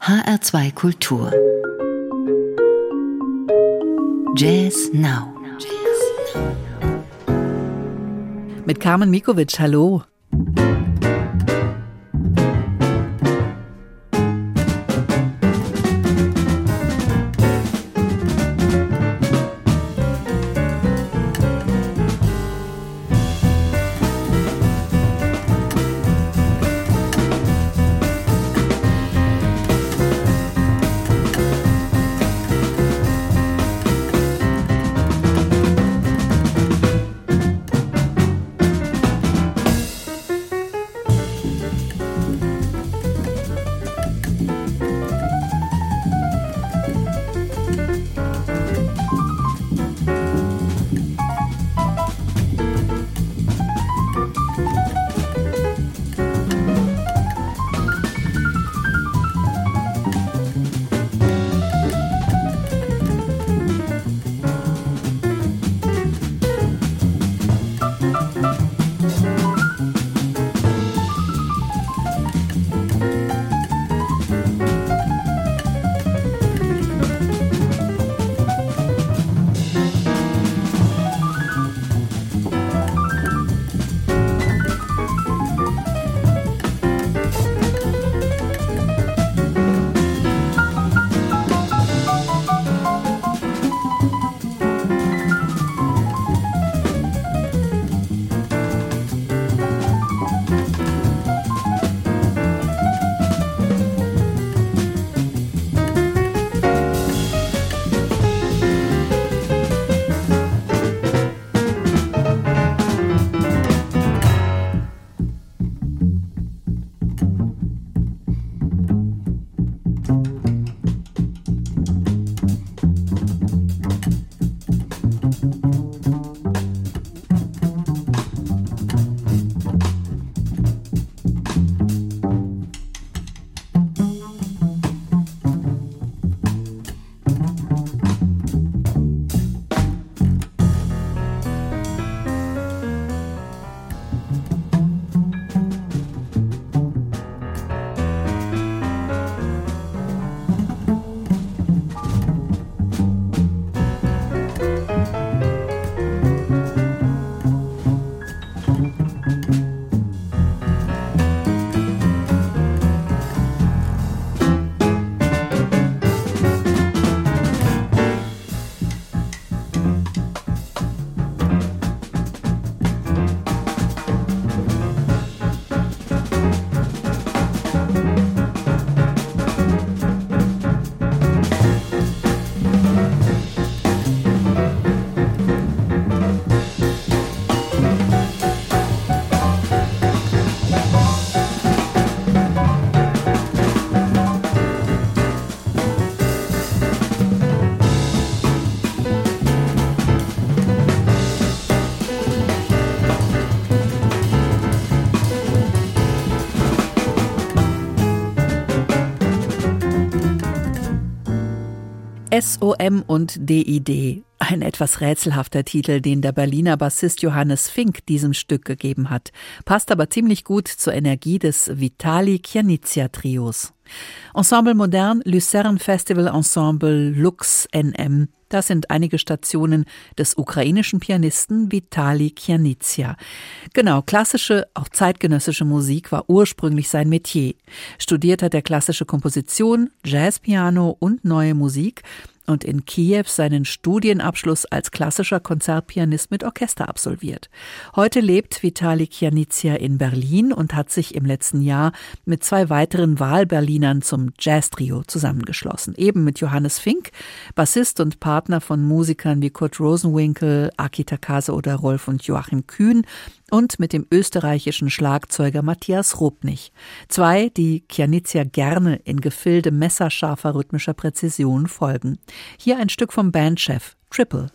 HR2 Kultur. Jazz Now. Mit Carmen Mikovic, hallo. SOM und DID. Ein etwas rätselhafter Titel, den der Berliner Bassist Johannes Fink diesem Stück gegeben hat, passt aber ziemlich gut zur Energie des Vitali Chianizia Trios. Ensemble Modern, Lucerne Festival Ensemble, Lux NM, das sind einige Stationen des ukrainischen Pianisten Vitali Chianizia. Genau, klassische, auch zeitgenössische Musik war ursprünglich sein Metier. Studiert hat er klassische Komposition, Jazzpiano und neue Musik und in Kiew seinen Studienabschluss als klassischer Konzertpianist mit Orchester absolviert. Heute lebt Vitali Chianizia in Berlin und hat sich im letzten Jahr mit zwei weiteren Wahlberlinern zum Jazz-Trio zusammengeschlossen. Eben mit Johannes Fink, Bassist und Partner von Musikern wie Kurt Rosenwinkel, Aki Takase oder Rolf und Joachim Kühn und mit dem österreichischen Schlagzeuger Matthias Rupnich. Zwei, die Chianizia gerne in Gefilde messerscharfer rhythmischer Präzision folgen. Hier ein Stück vom Bandchef Triple.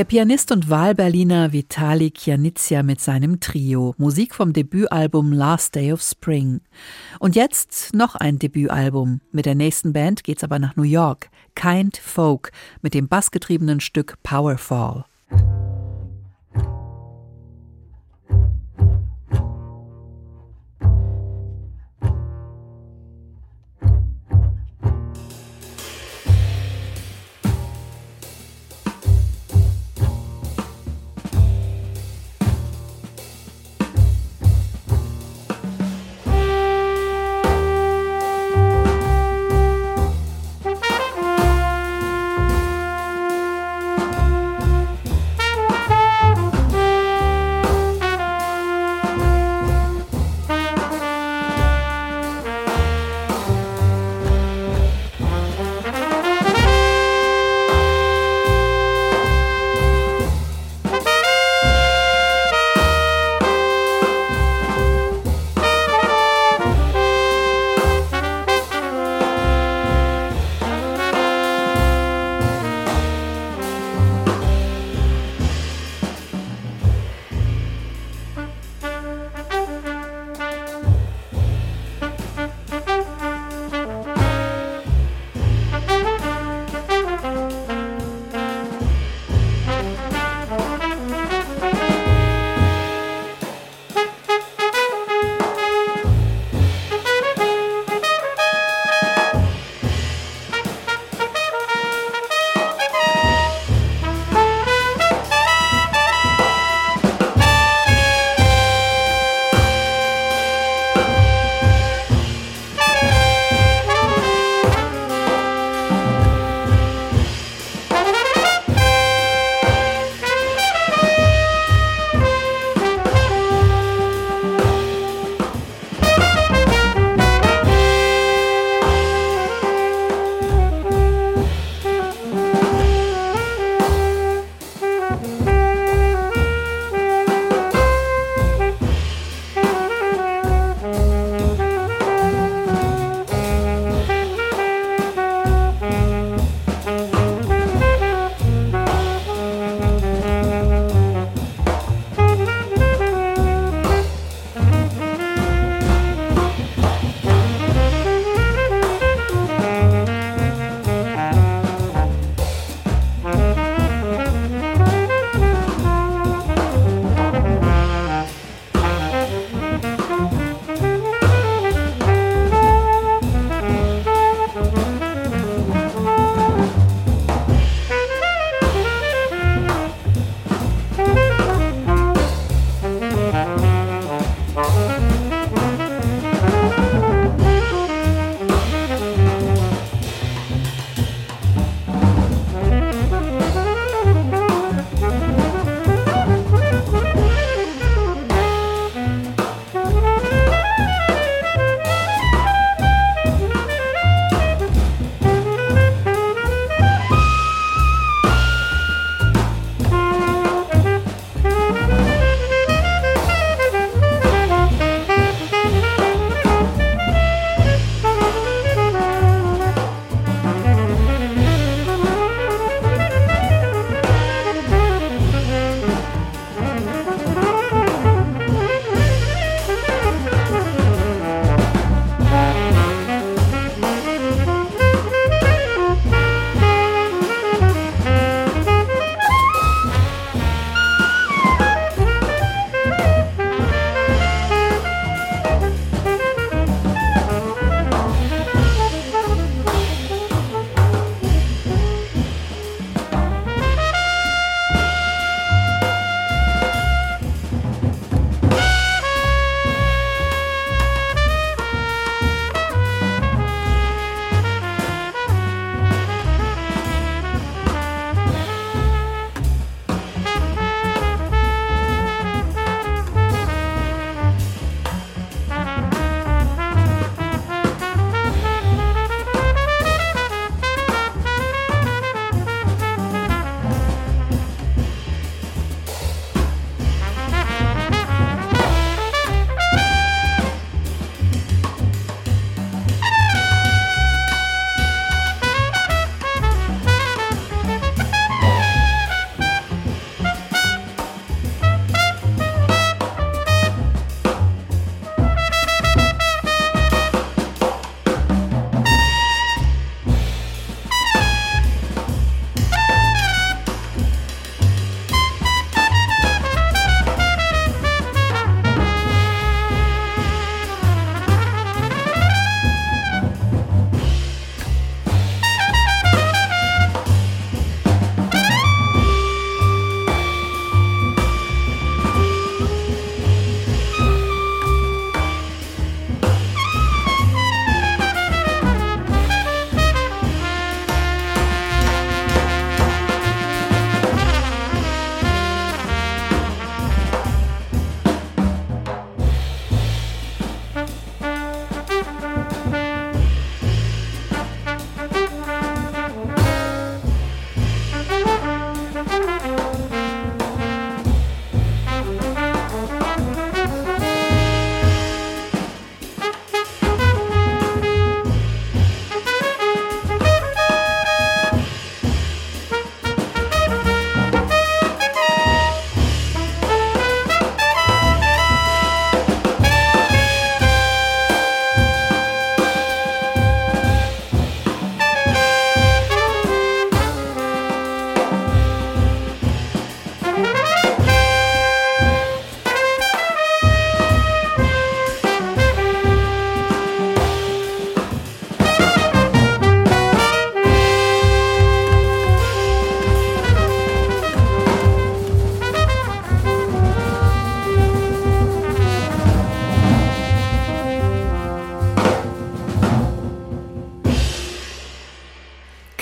Der Pianist und Wahlberliner Vitali Kianizia mit seinem Trio. Musik vom Debütalbum Last Day of Spring. Und jetzt noch ein Debütalbum. Mit der nächsten Band geht's aber nach New York. Kind Folk mit dem bassgetriebenen Stück Powerfall.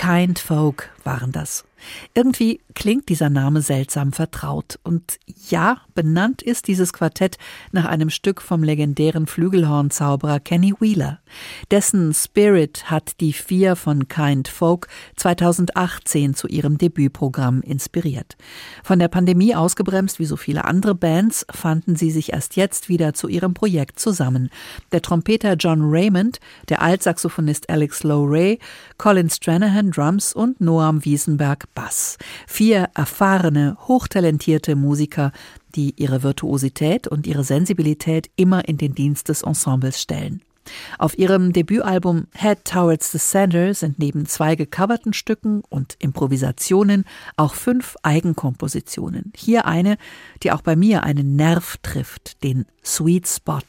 kind folk. Waren das. Irgendwie klingt dieser Name seltsam vertraut. Und ja, benannt ist dieses Quartett nach einem Stück vom legendären Flügelhornzauberer Kenny Wheeler. Dessen Spirit hat die vier von Kind Folk 2018 zu ihrem Debütprogramm inspiriert. Von der Pandemie ausgebremst wie so viele andere Bands fanden sie sich erst jetzt wieder zu ihrem Projekt zusammen. Der Trompeter John Raymond, der Altsaxophonist Alex Lowe Ray, Colin Stranahan Drums und Noam Wiesenberg Bass. Vier erfahrene, hochtalentierte Musiker, die ihre Virtuosität und ihre Sensibilität immer in den Dienst des Ensembles stellen. Auf ihrem Debütalbum Head Towards the Center sind neben zwei gecoverten Stücken und Improvisationen auch fünf Eigenkompositionen. Hier eine, die auch bei mir einen Nerv trifft, den Sweet Spot.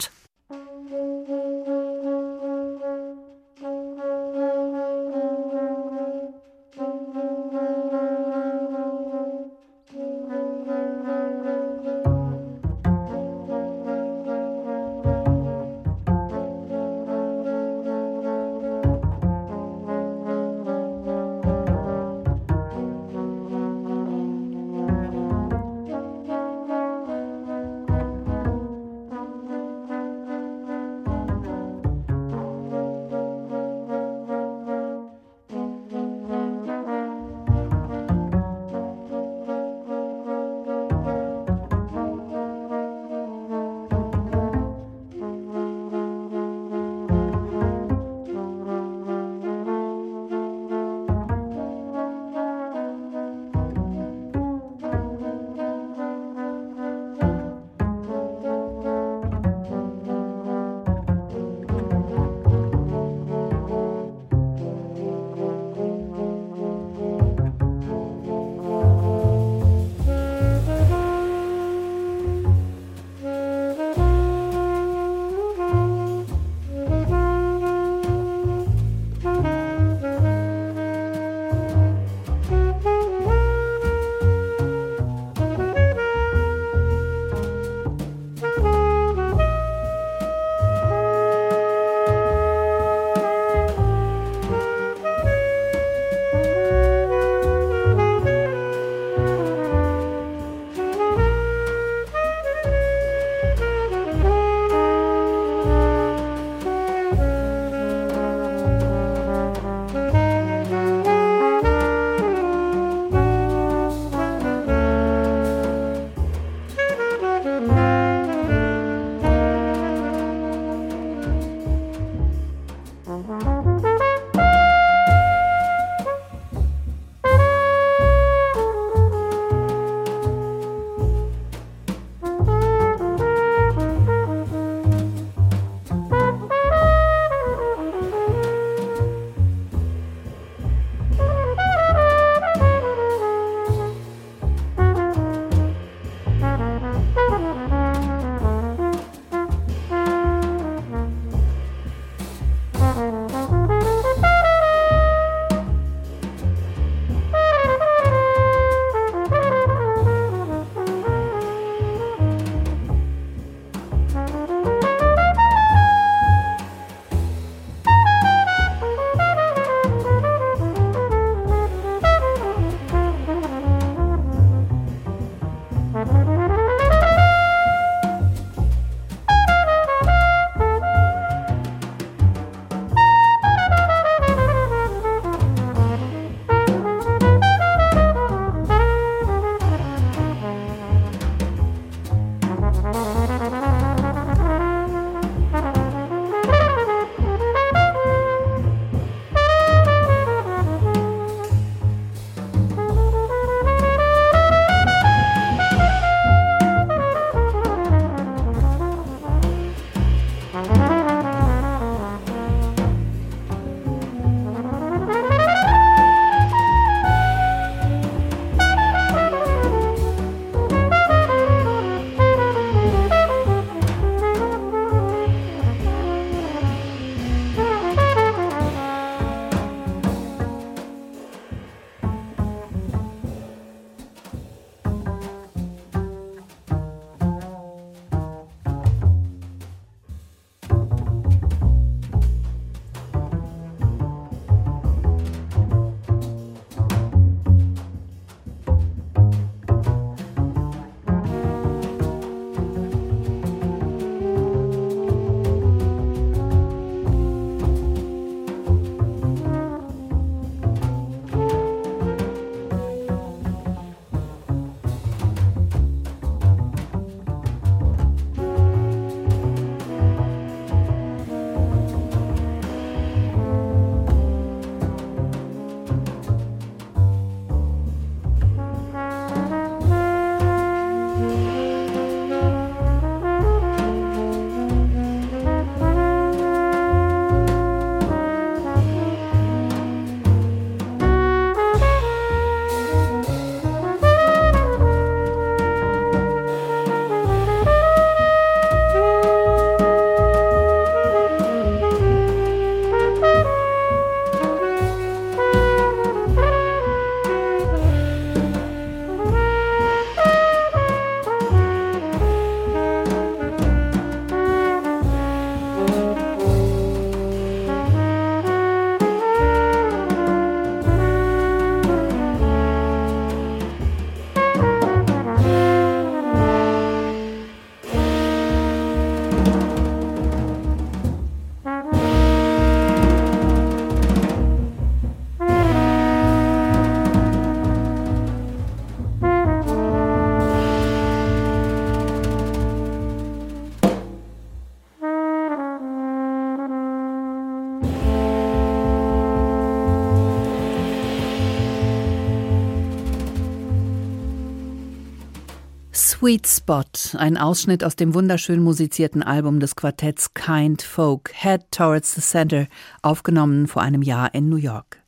Sweet Spot, ein Ausschnitt aus dem wunderschön musizierten Album des Quartetts Kind Folk, Head Towards the Center, aufgenommen vor einem Jahr in New York.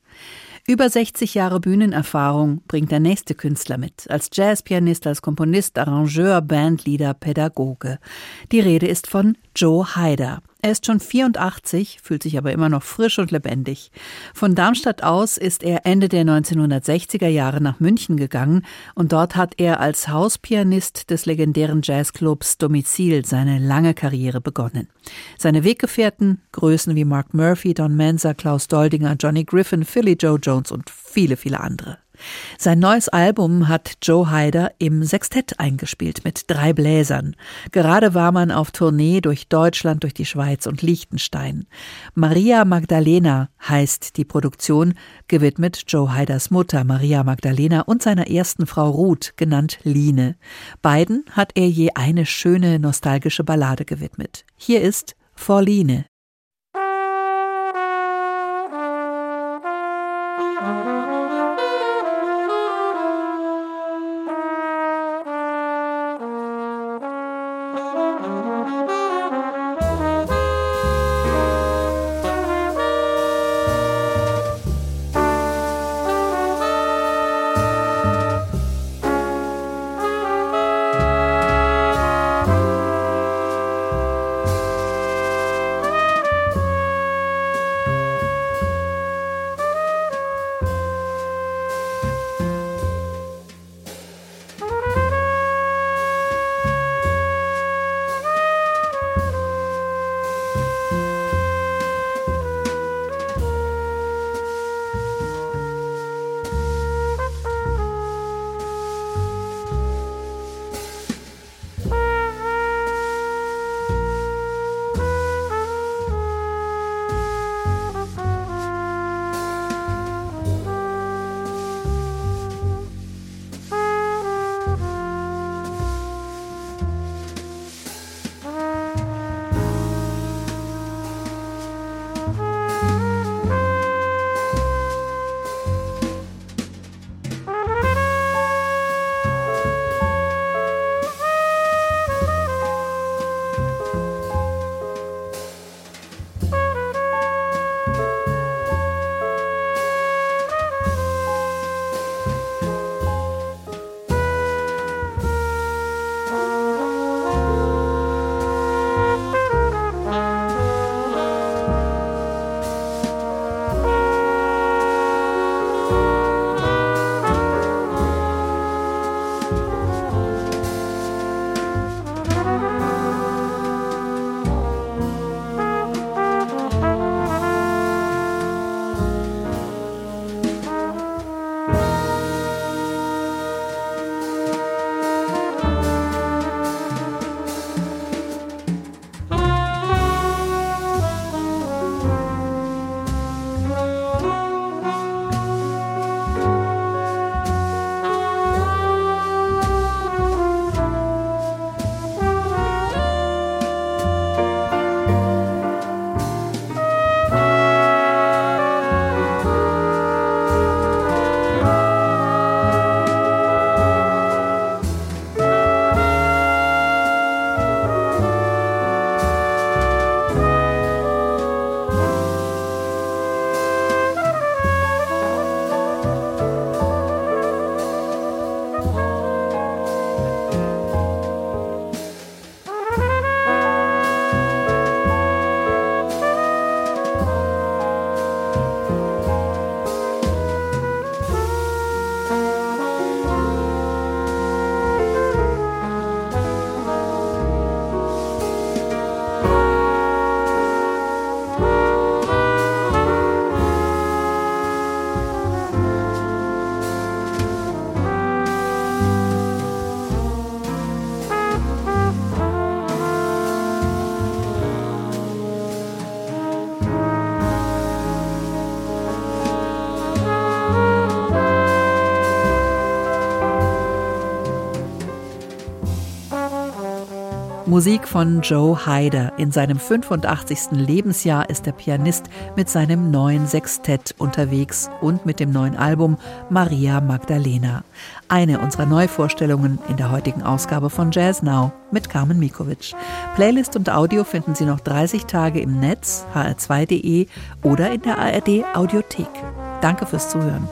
Über 60 Jahre Bühnenerfahrung bringt der nächste Künstler mit, als Jazzpianist, als Komponist, Arrangeur, Bandleader, Pädagoge. Die Rede ist von Joe Haider. Er ist schon 84, fühlt sich aber immer noch frisch und lebendig. Von Darmstadt aus ist er Ende der 1960er Jahre nach München gegangen und dort hat er als Hauspianist des legendären Jazzclubs Domizil seine lange Karriere begonnen. Seine Weggefährten, Größen wie Mark Murphy, Don Mensa, Klaus Doldinger, Johnny Griffin, Philly Joe Jones und viele, viele andere. Sein neues Album hat Joe Hyder im Sextett eingespielt mit drei Bläsern. Gerade war man auf Tournee durch Deutschland, durch die Schweiz und Liechtenstein. Maria Magdalena heißt die Produktion, gewidmet Joe Hyders Mutter Maria Magdalena und seiner ersten Frau Ruth, genannt Line. Beiden hat er je eine schöne nostalgische Ballade gewidmet. Hier ist For Musik von Joe Hyder. In seinem 85. Lebensjahr ist der Pianist mit seinem neuen Sextett unterwegs und mit dem neuen Album Maria Magdalena. Eine unserer Neuvorstellungen in der heutigen Ausgabe von Jazz Now mit Carmen Mikovic. Playlist und Audio finden Sie noch 30 Tage im Netz, hr2.de oder in der ARD Audiothek. Danke fürs Zuhören.